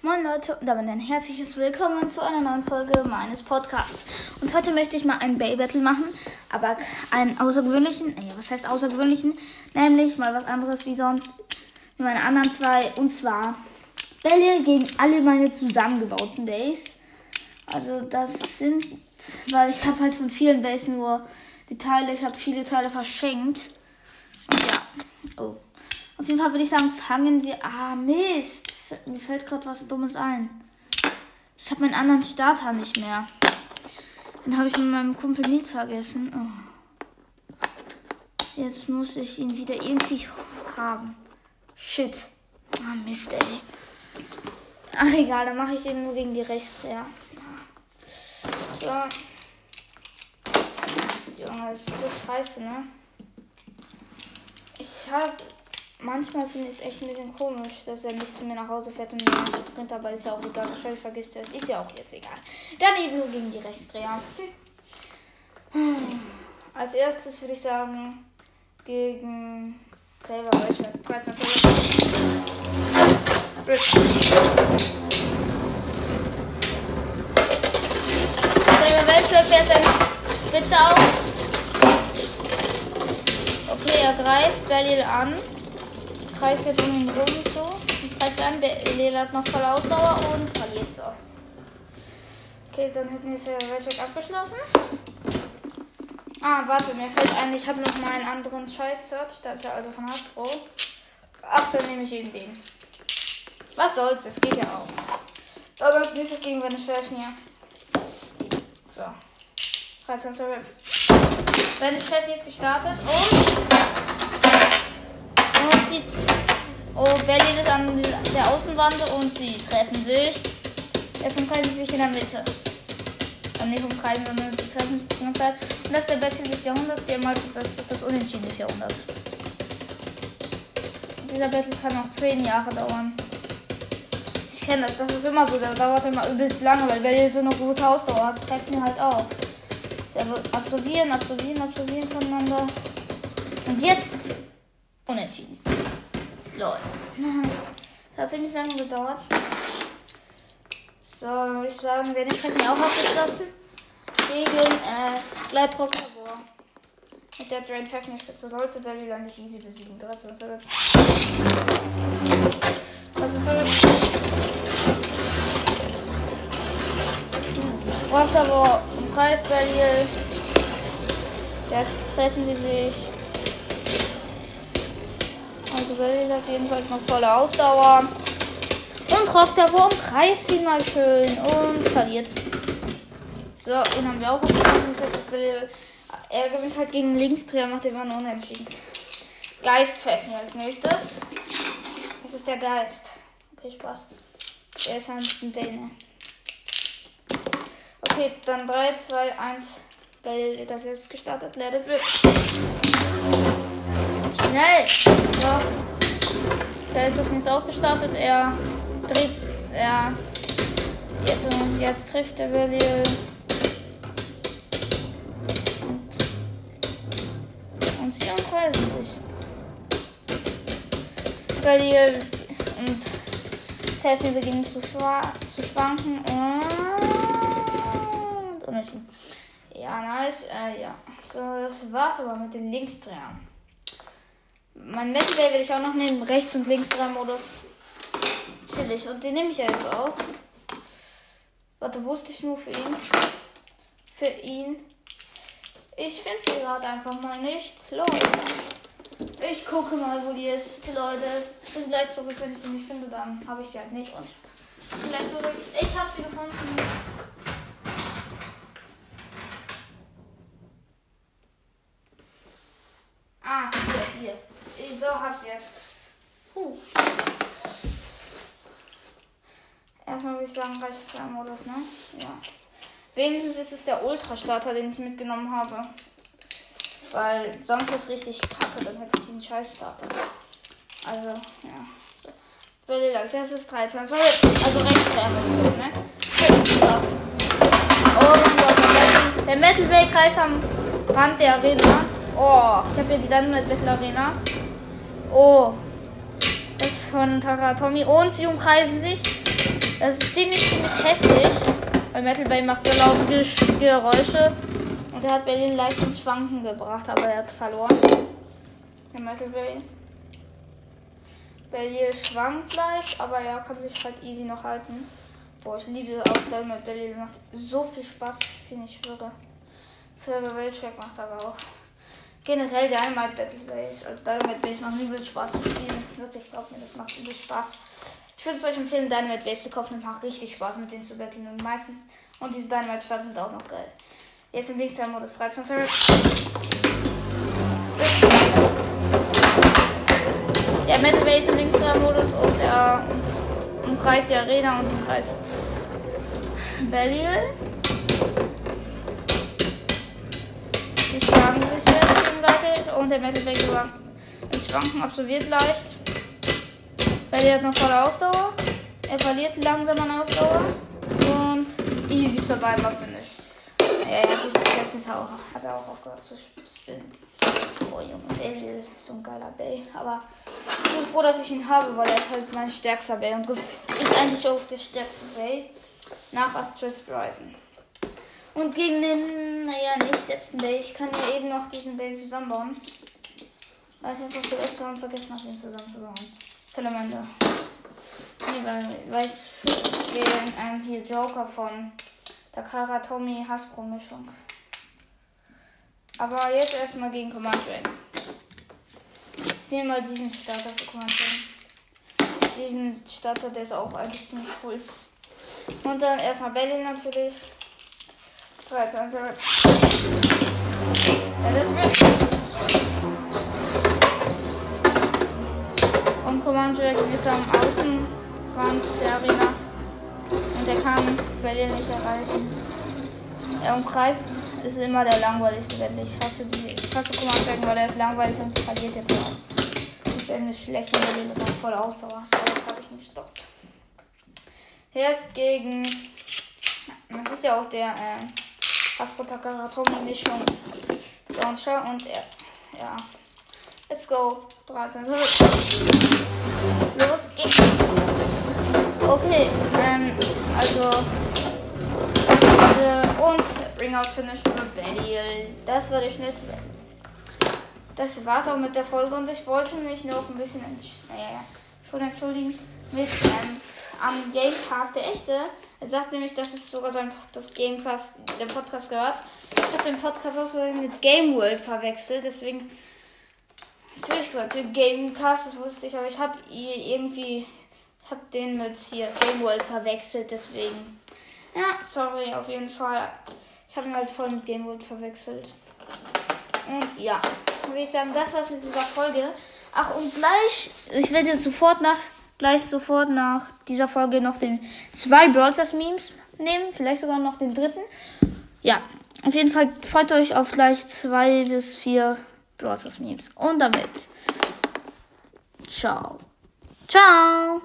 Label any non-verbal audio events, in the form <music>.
Moin Leute und damit ein herzliches Willkommen zu einer neuen Folge meines Podcasts. Und heute möchte ich mal ein Bay Battle machen, aber einen außergewöhnlichen, ja, was heißt außergewöhnlichen? Nämlich mal was anderes wie sonst, wie meine anderen zwei. Und zwar Bälle gegen alle meine zusammengebauten Bays. Also das sind, weil ich habe halt von vielen Bays nur die Teile, ich habe viele Teile verschenkt. Und ja, oh. Auf jeden Fall würde ich sagen, fangen wir. Ah, Mist. Mir fällt gerade was Dummes ein. Ich habe meinen anderen Starter nicht mehr. Den habe ich mit meinem Kumpel Nils vergessen. Oh. Jetzt muss ich ihn wieder irgendwie haben. Shit. Ah, Mist, ey. Ach, egal, dann mache ich ihn nur gegen die Rechtsdreher. So. Junge, das ist so scheiße, ne? Ich habe manchmal finde ich es echt ein bisschen komisch, dass er nicht zu mir nach Hause fährt und mir bringt, aber ist ja auch egal. Wahrscheinlich vergisst er Ist ja auch jetzt egal. Dann eben nur gegen die Rechtsdreher. Als erstes würde ich sagen, gegen Saber Weltschwert. 13 Saber. Weltschwert fährt seine Spitze aus. Okay, er greift Berlin an kreist jetzt um den Boden zu und greift an. Lela hat noch voll Ausdauer und verliert so. Okay, dann hätten wir das Weltcheck abgeschlossen. Ah, warte, mir fällt ein, ich habe noch mal einen anderen scheiß Search, also von Hasbro. Ach, dann nehme ich eben den. Was soll's, es geht ja auch. Dann als nächstes gegen meine Schwerchen hier. So. 13 Server. Meine Schwerchen ist gestartet und und sie. Oh, Berlin ist an der Außenwand und sie treffen sich. Jetzt umkreisen sie sich in der Mitte. Und nicht umkreisen, sondern sie treffen sich die ganze Zeit. Und das ist der Battle des Jahrhunderts, der mal das, das Unentschieden des Jahrhunderts. Und dieser Battle kann auch 10 Jahre dauern. Ich kenne das, das ist immer so, der dauert immer übelst lange, weil Berlin so eine gute Ausdauer hat, treffen wir halt auch. Der wird absorbieren, absorbieren, absorbieren voneinander. Und jetzt Unentschieden. Lol. Das <laughs> hat ziemlich lange gedauert. So, würde ich sagen, ich mir auch abgeschlossen. Gegen äh, Gleitrock-Labor. Mit der Drain Pfeffner-Spitze sollte Belly dann nicht easy besiegen. 3, 2, 2. Also für Rockabor umkreist Belly. Jetzt treffen sie sich. Also Belly hat jedenfalls noch volle Ausdauer. Und rockt der Wurm, kreist ihn mal schön und verliert. So, den haben wir auch abgeschlossen. Er gewinnt halt gegen Linksdreher, macht immer einen Unentschieden. Geistpfeffen als nächstes. Das ist der Geist. Okay, Spaß. Der ist ein Bane. Okay, dann 3, 2, 1. Bell, das ist gestartet. Let it Schnell! Der ist auf jetzt auch gestartet. Er dreht. Er. Jetzt, jetzt trifft der Willi. Und, und sie umkreisen sich. Willi und Helfen beginnen zu, zu schwanken. Und. Ja, nice. Äh, ja. So, das war's aber mit den Linksdrehern. Mein Metal will ich auch noch nehmen. Rechts und links drei Modus. Chillig. Und den nehme ich ja jetzt auch. Warte, wusste ich nur für ihn? Für ihn. Ich finde sie gerade einfach mal nicht. Leute. Ich gucke mal, wo die ist. Leute, ich bin gleich zurück, wenn ich sie nicht finde, dann habe ich sie halt nicht. Und gleich zurück. Ich habe sie gefunden. Ah, hier, hier. So, hab's jetzt. Puh. Erstmal würde ich sagen, reicht zwei Modus, ne? Ja. Wenigstens ist es der Ultra-Starter, den ich mitgenommen habe. Weil sonst ist richtig kacke, dann hätte ich diesen Scheiß-Starter. Also, ja. Will als erstes 13. Sorry, also rechts wäre ne? Oh mein Gott, der Metal Bay kreist am Rand der Arena. Oh, ich habe hier die Dynamite Battle Arena. Oh. Das ist von Takatomi. Und sie umkreisen sich. Das ist ziemlich, ziemlich heftig, weil Metal Bay macht so laute Geräusche und er hat Berlin leicht ins Schwanken gebracht, aber er hat verloren. Der Metal Bay. Berlin schwankt leicht, aber er kann sich halt easy noch halten. Boah, ich liebe auch Dynamite Berlin. Macht so viel Spaß zu spielen, ich schwöre. Silver Welltrack macht aber auch. Generell Dynamite Battle Base. Also Dynamite Base macht übel Spaß zu spielen. Wirklich, glaubt mir, das macht übel Spaß. Ich würde es euch empfehlen, Dynamite Base zu kaufen. Das macht richtig Spaß mit denen zu battlen. Und meistens. Und diese Dynamite Stadt sind auch noch geil. Jetzt im nächsten Modus 13 Der Metal Base im Linkstrahl-Modus und er umkreist die Arena und umkreist Belial. Die schlagen gegenseitig und der Metal Base ins Schwanken absolviert leicht. Belial hat noch volle Ausdauer. Er verliert langsam an Ausdauer und easy Survivor Finish. Ja, ja, jetzt ist er auch, hat er auch aufgehört zu spinnen. Oh Junge, Bale ist so ein geiler Bay. Aber ich bin froh, dass ich ihn habe, weil er ist halt mein stärkster Bay und ist eigentlich auch der stärkste Bay nach Astris Bryson. Und gegen den, naja, nicht letzten Bay. Ich kann ja eben noch diesen Bay zusammenbauen. Weil ich einfach zuerst war und vergessen habe, ihn zusammenzubauen. Salamander. Nee, weil, weil ich gegen einem hier Joker von Takara Tommy Hasbro Mischung. Aber jetzt erstmal gegen Command Dragon. Ich nehme mal diesen Starter für Command Dragon. Diesen Starter, der ist auch eigentlich ziemlich cool. Und dann erstmal Belly natürlich. 3, 2, 1, Und Command Dragon ist am Außenrand der Arena. Und der kann Belly nicht erreichen. Er umkreist ist immer der langweiligste Wette. Ich hasse die. Ich hasse Command Dragon, weil er ist langweilig und verliert jetzt auch. Ich werde nicht schlecht und der Lille voll Ausdauer. So, jetzt habe ich mich gestoppt. Jetzt gegen. Das ist ja auch der äh, Hasbro Mischung. Launcher und er. Ja. Let's go. 13. Los geht's. Okay. Ähm, also. Und Ring-Out Finish für Belial. Das war der schnellste Battle. Das war's auch mit der Folge und ich wollte mich noch ein bisschen naja, schon entschuldigen mit ähm, am Gamecast der echte. Er sagt nämlich, dass es sogar so ein das Gamecast, der Podcast gehört. Ich habe den Podcast auch so mit Game World verwechselt, deswegen natürlich gehört der Gamecast, das wusste ich, aber ich habe irgendwie ich habe den mit hier Game World verwechselt, deswegen ja, sorry, auf jeden Fall. Ich habe ihn halt voll mit Game World verwechselt. Und ja, würde ich sagen, das war's mit dieser Folge. Ach, und gleich, ich werde jetzt sofort nach, gleich sofort nach dieser Folge noch den zwei Brawl Memes nehmen, vielleicht sogar noch den dritten. Ja, auf jeden Fall freut euch auf gleich zwei bis vier Brawl Memes. Und damit, ciao. Ciao.